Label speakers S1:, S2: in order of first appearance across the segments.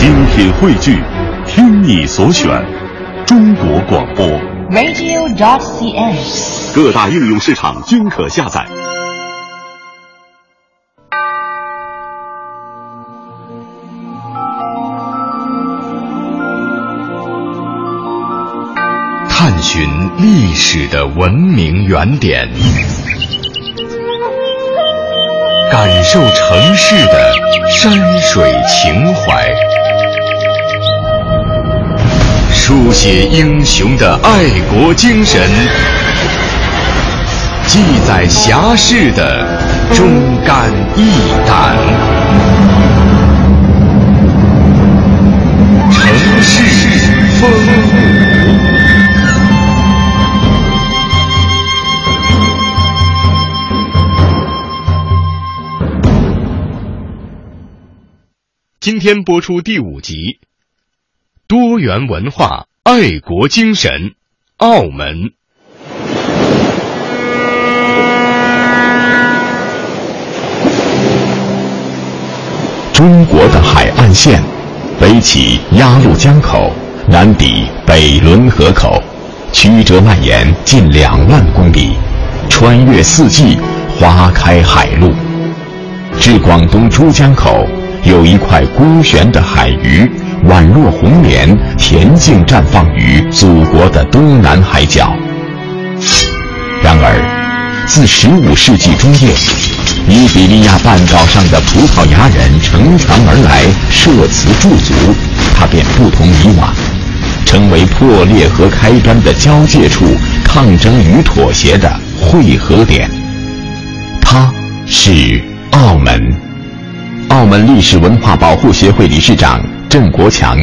S1: 精品汇聚，听你所选，中国广播。
S2: radio.cn。
S1: 各大应用市场均可下载。
S3: 探寻历史的文明原点，感受城市的山水情怀，书写英雄的爱国精神，记载侠士的忠肝义胆。城市风骨。今天播出第五集《多元文化爱国精神》，澳门。
S4: 中国的海岸线，北起鸭绿江口，南抵北仑河口，曲折蔓延近两万公里，穿越四季，花开海陆。至广东珠江口，有一块孤悬的海鱼，宛若红莲，恬静绽放于祖国的东南海角。然而，自15世纪中叶，伊比利亚半岛上的葡萄牙人乘船而来，设此驻足，它便不同以往，成为破裂和开端的交界处，抗争与妥协的汇合点。它是澳门。澳门历史文化保护协会理事长郑国强。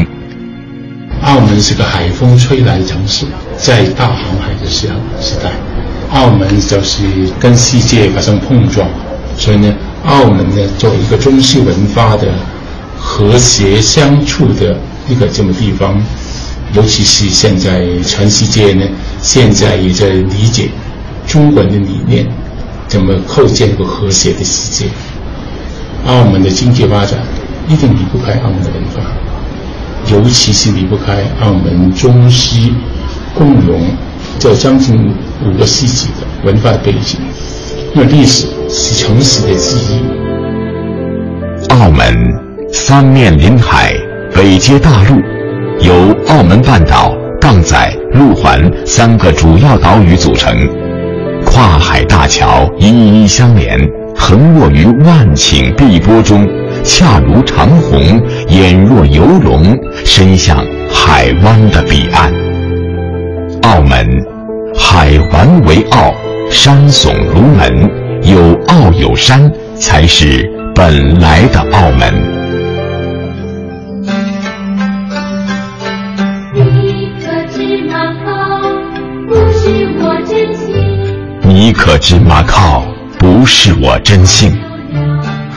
S5: 澳门是个海风吹来的城市，在大航海的时候时代，澳门就是跟世界发生碰撞，所以呢，澳门呢作为一个中西文化的和谐相处的一个这么地方，尤其是现在全世界呢，现在也在理解中国人的理念，怎么构建一个和谐的世界。澳门的经济发展一定离不开澳门的文化。尤其是离不开澳门中西共融这将近五个世纪的文化背景，那历史是城市的记忆。
S4: 澳门三面临海，北接大陆，由澳门半岛、杠仔、路环三个主要岛屿组成，跨海大桥一一相连，横卧于万顷碧波中。恰如长虹，眼若游龙，伸向海湾的彼岸。澳门，海环为澳，山耸如门，有澳有山，才是本来的澳门。
S2: 你可知马靠不是我真心？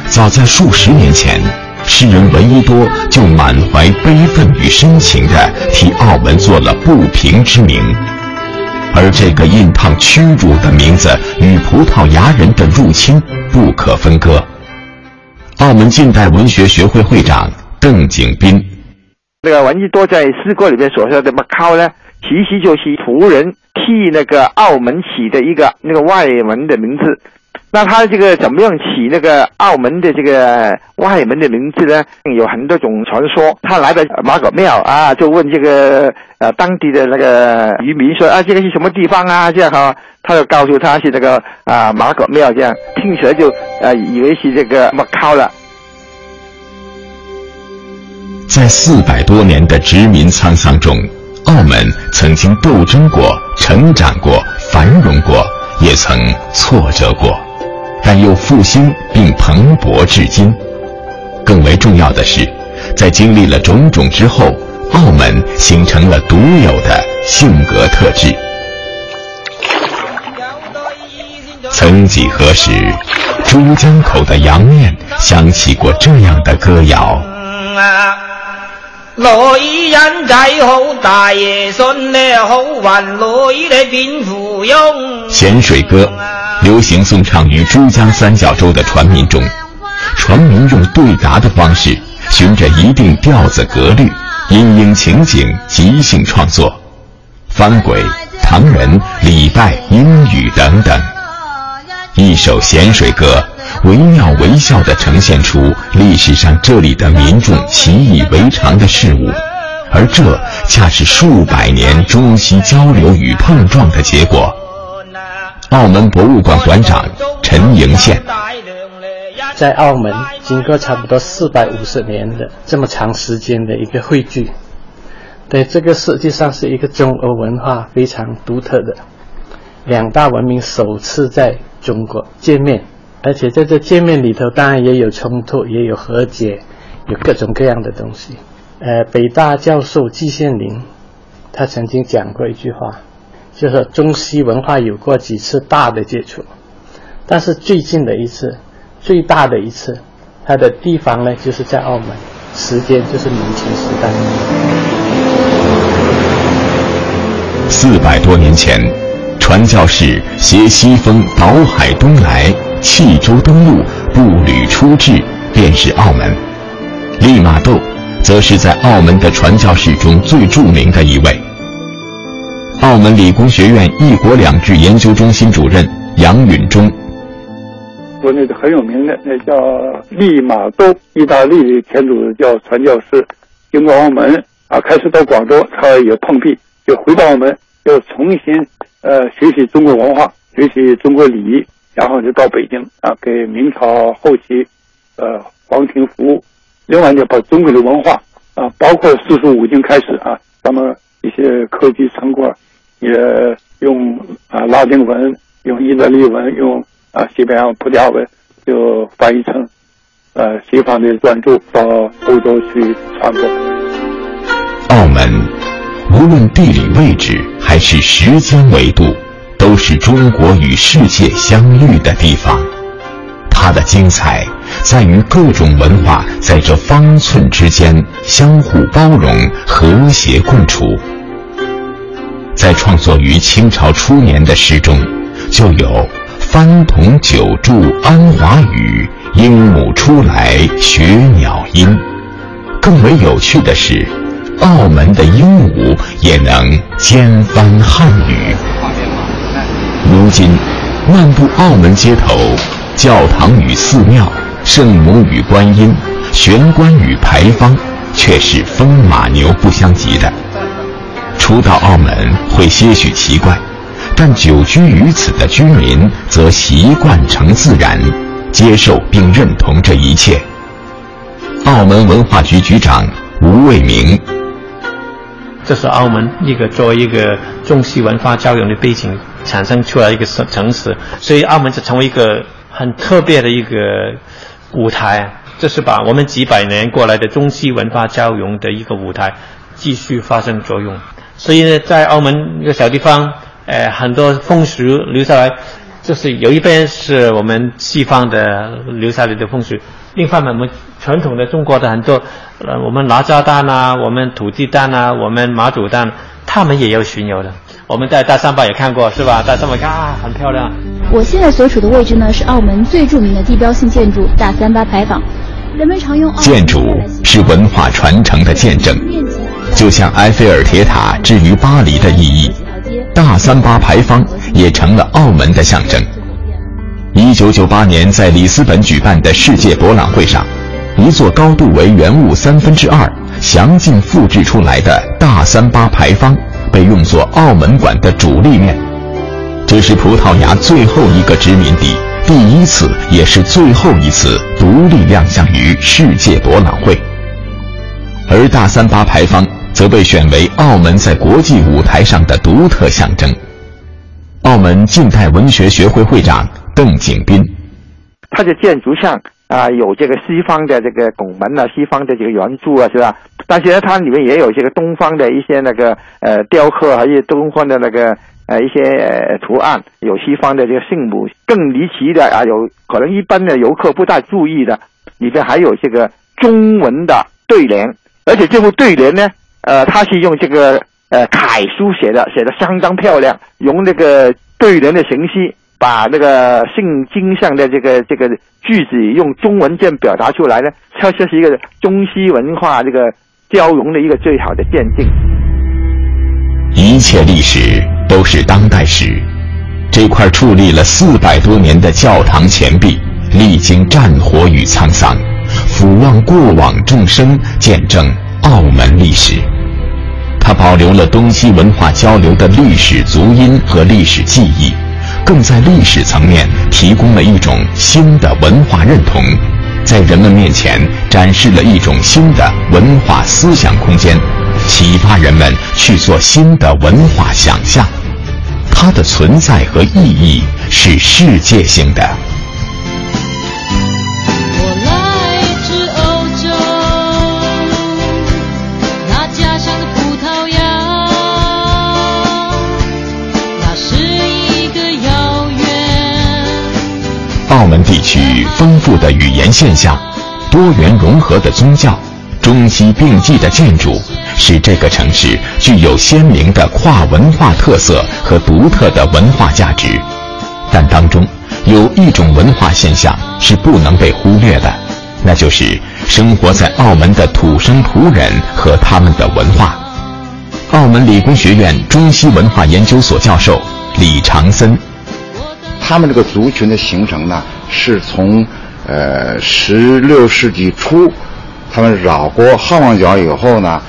S4: 早在数十年前，诗人闻一多就满怀悲愤与深情地替澳门做了不平之名，而这个印烫屈辱的名字与葡萄牙人的入侵不可分割。澳门近代文学学会会长邓景斌，
S6: 那个闻一多在诗歌里面所说的 Macau 呢，其实就是仆人替那个澳门起的一个那个外文的名字。那他这个怎么样起那个澳门的这个外门的名字呢？有很多种传说。他来到马狗庙啊，就问这个呃当地的那个渔民说啊，这个是什么地方啊？这样哈，他就告诉他是这个啊马狗庙，这样听起来就呃以为是这个马靠了。
S4: 在四百多年的殖民沧桑中，澳门曾经斗争过、成长过、繁荣过，也曾挫折过。但又复兴并蓬勃至今。更为重要的是，在经历了种种之后，澳门形成了独有的性格特质。曾几何时，珠江口的洋面响起过这样的歌谣。
S7: 女人仔好大爷信咧，好運女咧變芙蓉。
S4: 咸水歌流行颂唱于珠江三角洲的船民中，船民用对答的方式循着一定调子格律，因应情景即兴创作，翻轨、唐人、礼拜、英语等等。一首咸水歌，惟妙惟肖地呈现出历史上这里的民众习以为常的事物，而这恰是数百年中西交流与碰撞的结果。澳门博物馆馆长陈迎宪。
S8: 在澳门，经过差不多四百五十年的这么长时间的一个汇聚，对这个实际上是一个中欧文化非常独特的两大文明首次在中国见面，而且在这见面里头，当然也有冲突，也有和解，有各种各样的东西。呃，北大教授季羡林，他曾经讲过一句话，就是中西文化有过几次大的接触，但是最近的一次。最大的一次，它的地方呢，就是在澳门，时间就是明清时代。
S4: 四百多年前，传教士携西风倒海东来，弃舟登陆，步履出至，便是澳门。利玛窦，则是在澳门的传教士中最著名的一位。澳门理工学院一国两制研究中心主任杨允中。
S9: 国内的很有名的那叫利玛窦，意大利的天主教传教士，经过澳门啊，开始到广州，他也碰壁，就回到澳门，又重新呃学习中国文化，学习中国礼仪，然后就到北京啊，给明朝后期呃皇庭服务。另外呢，把中国的文化啊，包括四书五经开始啊，咱们一些科技成果也用啊拉丁文，用意大利文，用。啊，西班牙葡萄牙文就翻译成，呃，西方的专著到欧洲去传播。
S4: 澳门，无论地理位置还是时间维度，都是中国与世界相遇的地方。它的精彩在于各种文化在这方寸之间相互包容、和谐共处。在创作于清朝初年的诗中，就有。翻同久住安华语，鹦鹉出来学鸟音。更为有趣的是，澳门的鹦鹉也能兼翻汉语。如今，漫步澳门街头，教堂与寺庙、圣母与观音、玄关与牌坊，却是风马牛不相及的。初到澳门会些许奇怪。但久居于此的居民则习惯成自然，接受并认同这一切。澳门文化局局长吴卫明，
S10: 这是澳门一个作为一个中西文化交融的背景产生出来一个城城市，所以澳门就成为一个很特别的一个舞台。这是把我们几百年过来的中西文化交融的一个舞台继续发生作用。所以呢，在澳门一个小地方。呃，很多风俗留下来，就是有一边是我们西方的留下来的风俗，另一方面我们传统的中国的很多，呃，我们哪吒蛋啊，我们土鸡蛋啊，我们马祖蛋，他们也有巡游的。我们在大三巴也看过，是吧？大三巴啊，很漂亮。
S11: 我现在所处的位置呢，是澳门最著名的地标性建筑大三巴牌坊。人们常用
S4: 建筑是文化传承的见证，就像埃菲尔铁塔至于巴黎的意义。大三巴牌坊也成了澳门的象征。一九九八年在里斯本举办的世界博览会上，一座高度为原物三分之二、详尽复制出来的大三巴牌坊被用作澳门馆的主立面。这是葡萄牙最后一个殖民地，第一次也是最后一次独立亮相于世界博览会。而大三巴牌坊。则被选为澳门在国际舞台上的独特象征。澳门近代文学学会会长邓景斌，
S6: 它的建筑上啊有这个西方的这个拱门啊，西方的这个圆柱啊，是吧？但是呢，它里面也有这个东方的一些那个呃雕刻，还有东方的那个呃一些图案，有西方的这个圣母。更离奇的啊，有可能一般的游客不大注意的，里面还有这个中文的对联，而且这副对联呢。呃，他是用这个呃楷书写的，写的相当漂亮，用那个对联的形式把那个圣经上的这个这个句子用中文这样表达出来呢，它就是一个中西文化这个交融的一个最好的鉴定。
S4: 一切历史都是当代史，这块矗立了四百多年的教堂前壁，历经战火与沧桑，俯望过往众生，见证澳门历史。它保留了东西文化交流的历史足音和历史记忆。更在历史层面提供了一种新的文化认同，在人们面前展示了一种新的文化思想空间，启发人们去做新的文化想象。它的存在和意义是世界性的。澳门地区丰富的语言现象，多元融合的宗教，中西并济的建筑，使这个城市具有鲜明的跨文化特色和独特的文化价值。但当中有一种文化现象是不能被忽略的，那就是生活在澳门的土生葡人和他们的文化。澳门理工学院中西文化研究所教授李长森。
S12: 他们这个族群的形成呢，是从呃十六世纪初，他们绕过好望角以后呢，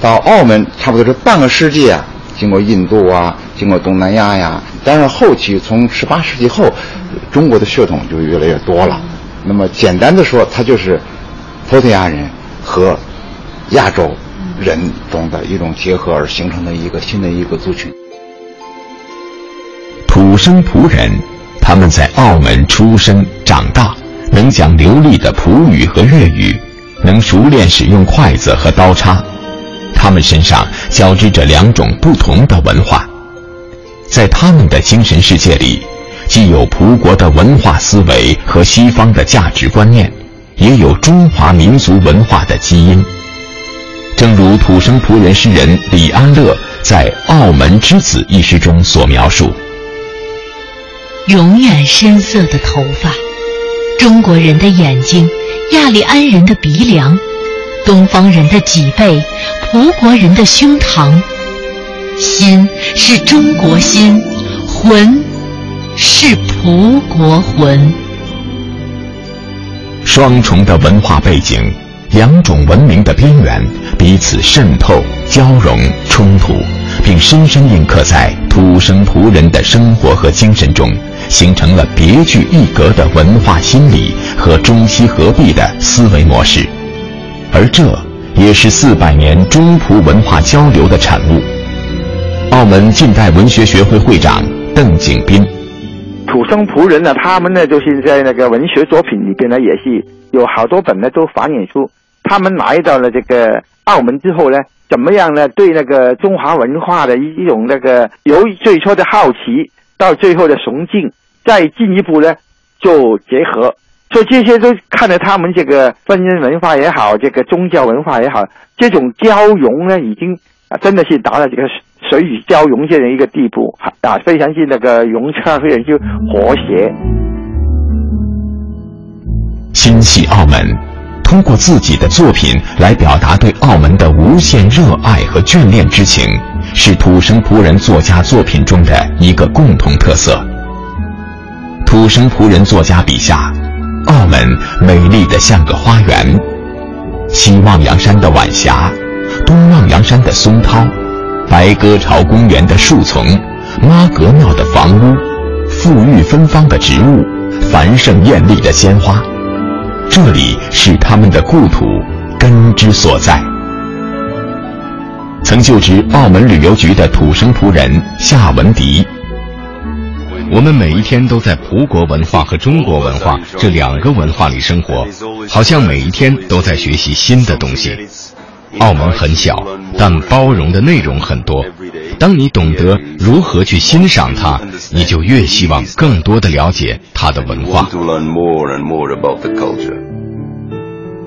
S12: 到澳门差不多是半个世纪啊，经过印度啊，经过东南亚呀，但是后期从十八世纪后，中国的血统就越来越多了。那么简单的说，它就是葡萄牙人和亚洲人中的一种结合而形成的一个新的一个族群。
S4: 土生葡人。他们在澳门出生长大，能讲流利的葡语和粤语，能熟练使用筷子和刀叉。他们身上交织着两种不同的文化，在他们的精神世界里，既有葡国的文化思维和西方的价值观念，也有中华民族文化的基因。正如土生葡人诗人李安乐在《澳门之子》一诗中所描述。
S13: 永远深色的头发，中国人的眼睛，亚利安人的鼻梁，东方人的脊背，葡国人的胸膛，心是中国心，魂是葡国魂。
S4: 双重的文化背景，两种文明的边缘，彼此渗透、交融、冲突，并深深印刻在土生葡人的生活和精神中。形成了别具一格的文化心理和中西合璧的思维模式，而这也是四百年中葡文化交流的产物。澳门近代文学学会会长邓景斌，
S6: 土生葡人呢，他们呢就是在那个文学作品里边呢，也是有好多本呢都反映出他们来到了这个澳门之后呢，怎么样呢？对那个中华文化的一一种那个由最初的好奇到最后的崇敬。再进一步呢，就结合，所以这些都看着他们这个婚姻文化也好，这个宗教文化也好，这种交融呢，已经啊，真的是达到这个水与交融这样一个地步啊，非常是那个融洽，非常之和谐。
S4: 心系澳门，通过自己的作品来表达对澳门的无限热爱和眷恋之情，是土生葡人作家作品中的一个共同特色。土生葡人作家笔下，澳门美丽的像个花园，西望洋山的晚霞，东望洋山的松涛，白鸽巢公园的树丛，妈阁庙的房屋，馥郁芬芳的植物，繁盛艳丽的鲜花，这里是他们的故土，根之所在。曾就职澳门旅游局的土生葡人夏文迪。
S3: 我们每一天都在葡国文化和中国文化这两个文化里生活，好像每一天都在学习新的东西。澳门很小，但包容的内容很多。当你懂得如何去欣赏它，你就越希望更多的了解它的文化。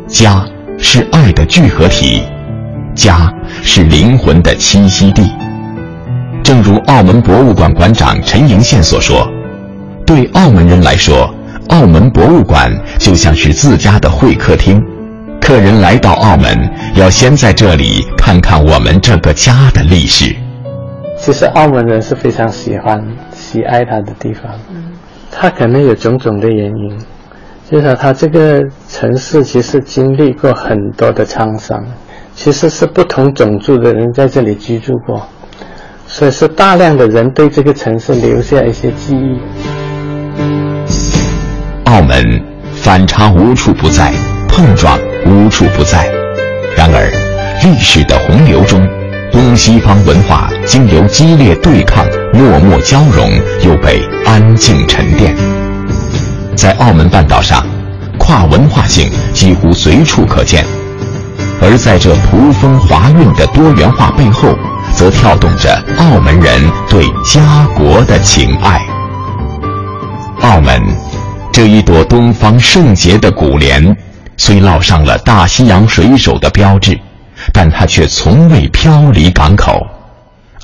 S4: 家是爱的聚合体，家是灵魂的栖息地。正如澳门博物馆馆长陈迎宪所说：“对澳门人来说，澳门博物馆就像是自家的会客厅。客人来到澳门，要先在这里看看我们这个家的历史。
S8: 其实澳门人是非常喜欢、喜爱它的地方。它可能有种种的原因，就是说它这个城市其实经历过很多的沧桑，其实是不同种族的人在这里居住过，所以是大量的人对这个城市留下一些记忆。
S4: 澳门反差无处不在，碰撞。无处不在。然而，历史的洪流中，东西方文化经由激烈对抗、默默交融，又被安静沉淀。在澳门半岛上，跨文化性几乎随处可见；而在这葡风华韵的多元化背后，则跳动着澳门人对家国的情爱。澳门，这一朵东方圣洁的古莲。虽烙上了大西洋水手的标志，但他却从未飘离港口。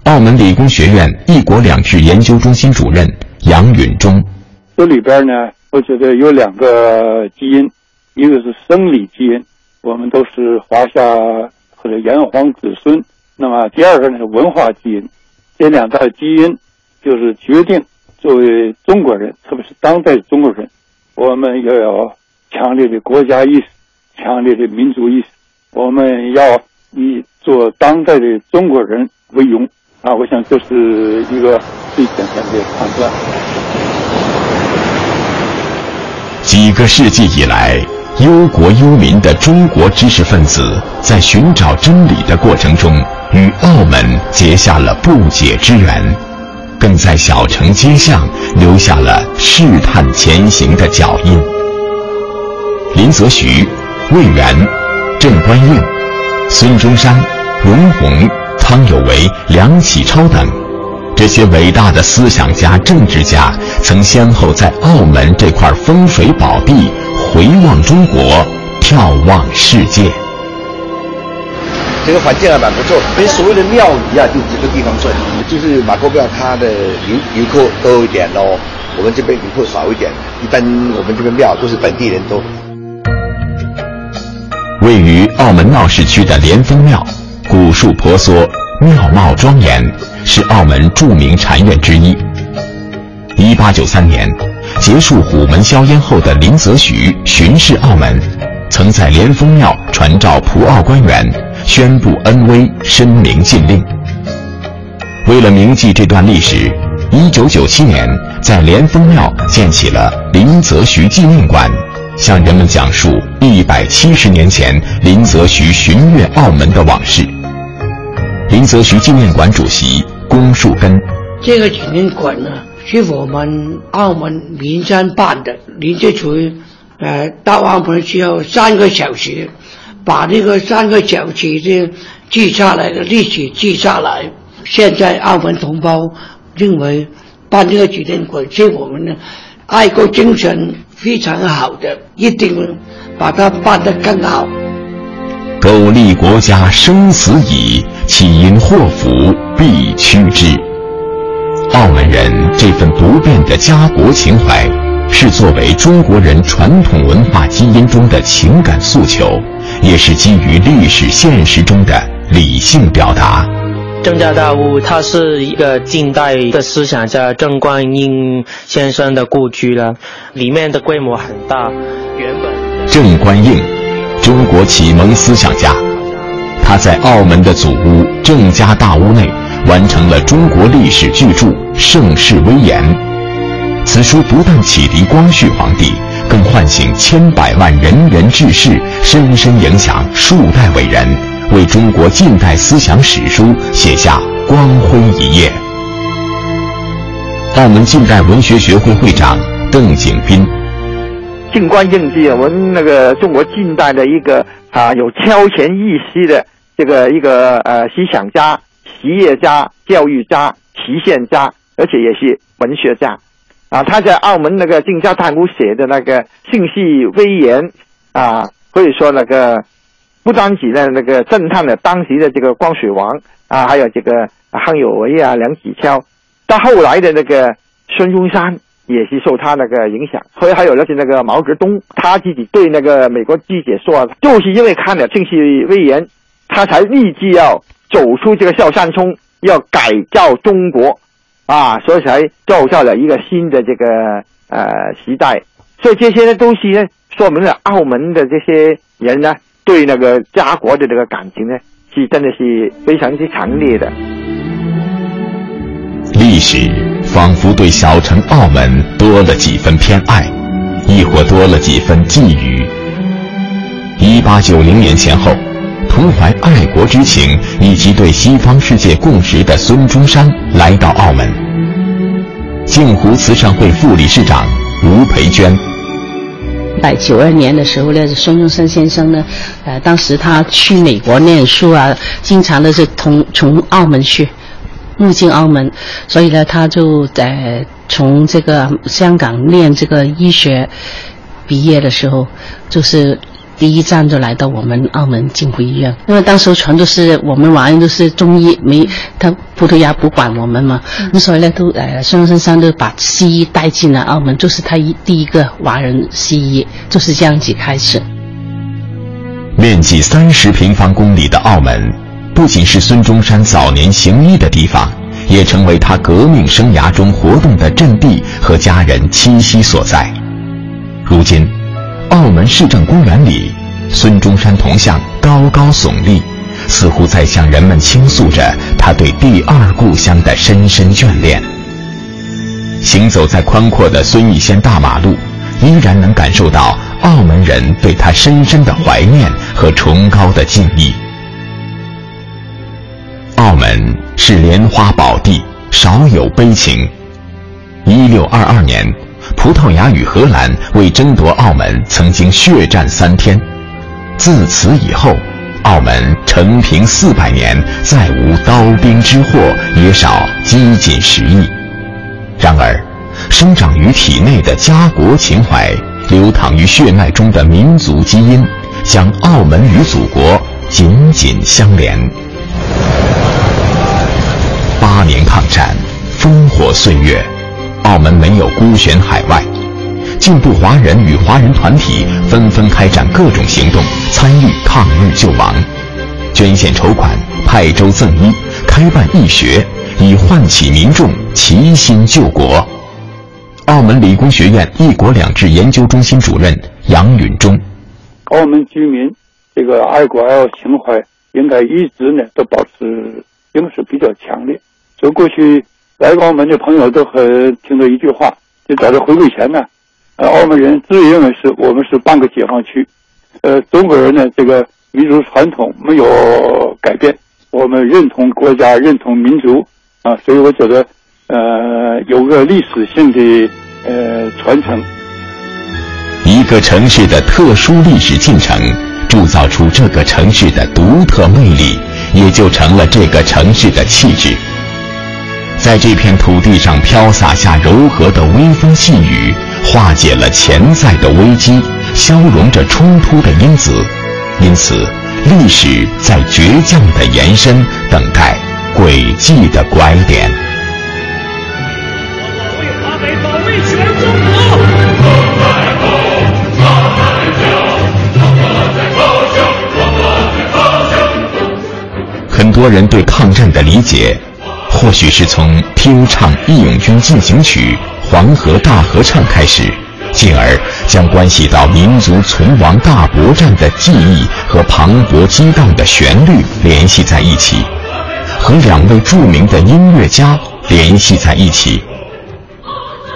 S4: 澳门理工学院“一国两制”研究中心主任杨允中：
S9: 这里边呢，我觉得有两个基因，一个是生理基因，我们都是华夏或者炎黄子孙；那么第二个呢是，文化基因。这两大基因就是决定作为中国人，特别是当代中国人，我们要有。强烈的国家意识，强烈的民族意识，我们要以做当代的中国人为荣啊！我想这是一个最简单的判断。
S4: 几个世纪以来，忧国忧民的中国知识分子在寻找真理的过程中，与澳门结下了不解之缘，更在小城街巷留下了试探前行的脚印。林则徐、魏源、郑观应、孙中山、容闳、汤有为、梁启超等这些伟大的思想家、政治家，曾先后在澳门这块风水宝地回望中国，眺望世界。
S14: 这个环境还蛮不错，因为所谓的庙宇啊，就这个地方算，就是马沟庙，它的游游客多一点哦，我们这边游客少一点。一般我们这个庙都是本地人多。
S4: 位于澳门闹市区的莲峰庙，古树婆娑，庙貌庄严，是澳门著名禅院之一。一八九三年，结束虎门销烟后的林则徐巡视澳门，曾在莲峰庙传召葡澳官员，宣布恩威，申明禁令。为了铭记这段历史，一九九七年在莲峰庙建起了林则徐纪念馆。向人们讲述一百七十年前林则徐巡阅澳门的往事。林则徐纪念馆主席龚树根：
S15: 这个纪念馆呢，是我们澳门民间办的。林则徐，呃，到澳门需要三个小时，把这个三个小时的记下来的历史记下来。现在澳门同胞认为办这个纪念馆是我们的爱国精神。非常好的，一定把它办得更好。
S4: 苟利国家生死以，岂因祸福必趋之。澳门人这份不变的家国情怀，是作为中国人传统文化基因中的情感诉求，也是基于历史现实中的理性表达。
S16: 郑家大屋，它是一个近代的思想家郑观应先生的故居了，里面的规模很大。原本
S4: 郑观应，中国启蒙思想家，他在澳门的祖屋郑家大屋内完成了中国历史巨著《盛世威严》。此书不但启迪光绪皇帝，更唤醒千百万仁人志士，深深影响数代伟人。为中国近代思想史书写下光辉一页。澳门近代文学学会会长邓景斌，
S6: 静观应记，我们那个中国近代的一个啊有超前意识的这个一个呃思想家、企业家、教育家、实现家，而且也是文学家啊。他在澳门那个静家大屋写的那个《信息威严》啊，可以说那个。不单指呢那个震撼了当时的这个光绪王啊，还有这个康有为啊、梁启超，到后来的那个孙中山也是受他那个影响。所以还有那些那个毛泽东，他自己对那个美国记者说，就是因为看了正气威严，他才立志要走出这个笑山冲，要改造中国，啊，所以才造就了一个新的这个呃时代。所以这些呢东西呢，说明了澳门的这些人呢，对那个家国的这个感情呢，是真的是非常之强烈的。
S4: 历史仿佛对小城澳门多了几分偏爱，亦或多了几分觊觎。一八九零年前后，同怀爱国之情以及对西方世界共识的孙中山来到澳门。镜湖慈善会副理事长吴培娟。
S17: 百九二年的时候呢，孙中山先生呢，呃，当时他去美国念书啊，经常的是从从澳门去。入境澳门，所以呢，他就在从这个香港念这个医学毕业的时候，就是第一站就来到我们澳门金湖医院。因为当时全都是我们华人都是中医，没他葡萄牙不管我们嘛，那所以呢，都呃孙中山都把西医带进了澳门，就是他一第一个华人西医，就是这样子开始。
S4: 面积三十平方公里的澳门。不仅是孙中山早年行医的地方，也成为他革命生涯中活动的阵地和家人栖息所在。如今，澳门市政公园里，孙中山铜像高高耸立，似乎在向人们倾诉着他对第二故乡的深深眷恋。行走在宽阔的孙逸仙大马路，依然能感受到澳门人对他深深的怀念和崇高的敬意。澳门是莲花宝地，少有悲情。一六二二年，葡萄牙与荷兰为争夺澳门，曾经血战三天。自此以后，澳门承平四百年，再无刀兵之祸，也少饥馑食疫。然而，生长于体内的家国情怀，流淌于血脉中的民族基因，将澳门与祖国紧紧相连。八年抗战，烽火岁月，澳门没有孤悬海外，进步华人与华人团体纷纷开展各种行动，参与抗日救亡，捐献筹款，派舟赠医，开办义学，以唤起民众齐心救国。澳门理工学院“一国两制”研究中心主任杨允中，
S9: 澳门居民这个爱国爱澳情怀应该一直呢都保持，应该是比较强烈。就过去来澳门的朋友都很听到一句话，就早在回归前呢，呃，澳门人自认为是我们是半个解放区，呃，中国人呢这个民族传统没有改变，我们认同国家，认同民族啊，所以我觉得呃有个历史性的呃传承。
S4: 一个城市的特殊历史进程，铸造出这个城市的独特魅力，也就成了这个城市的气质。在这片土地上飘洒下柔和的微风细雨，化解了潜在的危机，消融着冲突的因子。因此，历史在倔强的延伸，等待轨迹的拐点。很多人对抗战的理解。或许是从听唱《义勇军进行曲》《黄河大合唱》开始，进而将关系到民族存亡大搏战的记忆和磅礴激荡的旋律联系在一起，和两位著名的音乐家联系在一起。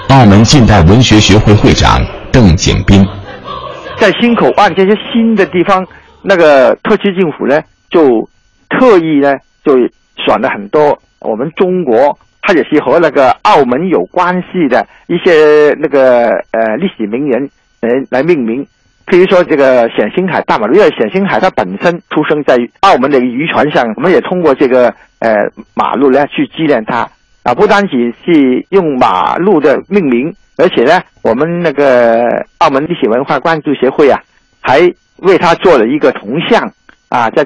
S4: 澳门近代文学学会会长邓景斌，
S6: 在新口岸这些新的地方，那个特区政府呢，就特意呢，就选了很多。我们中国，它也是和那个澳门有关系的一些那个呃历史名人来来命名。譬如说这个冼星海大马路，因为冼星海他本身出生在澳门的渔船上，我们也通过这个呃马路呢去纪念他啊。不单只是用马路的命名，而且呢，我们那个澳门历史文化关注协会啊，还为他做了一个铜像啊，在。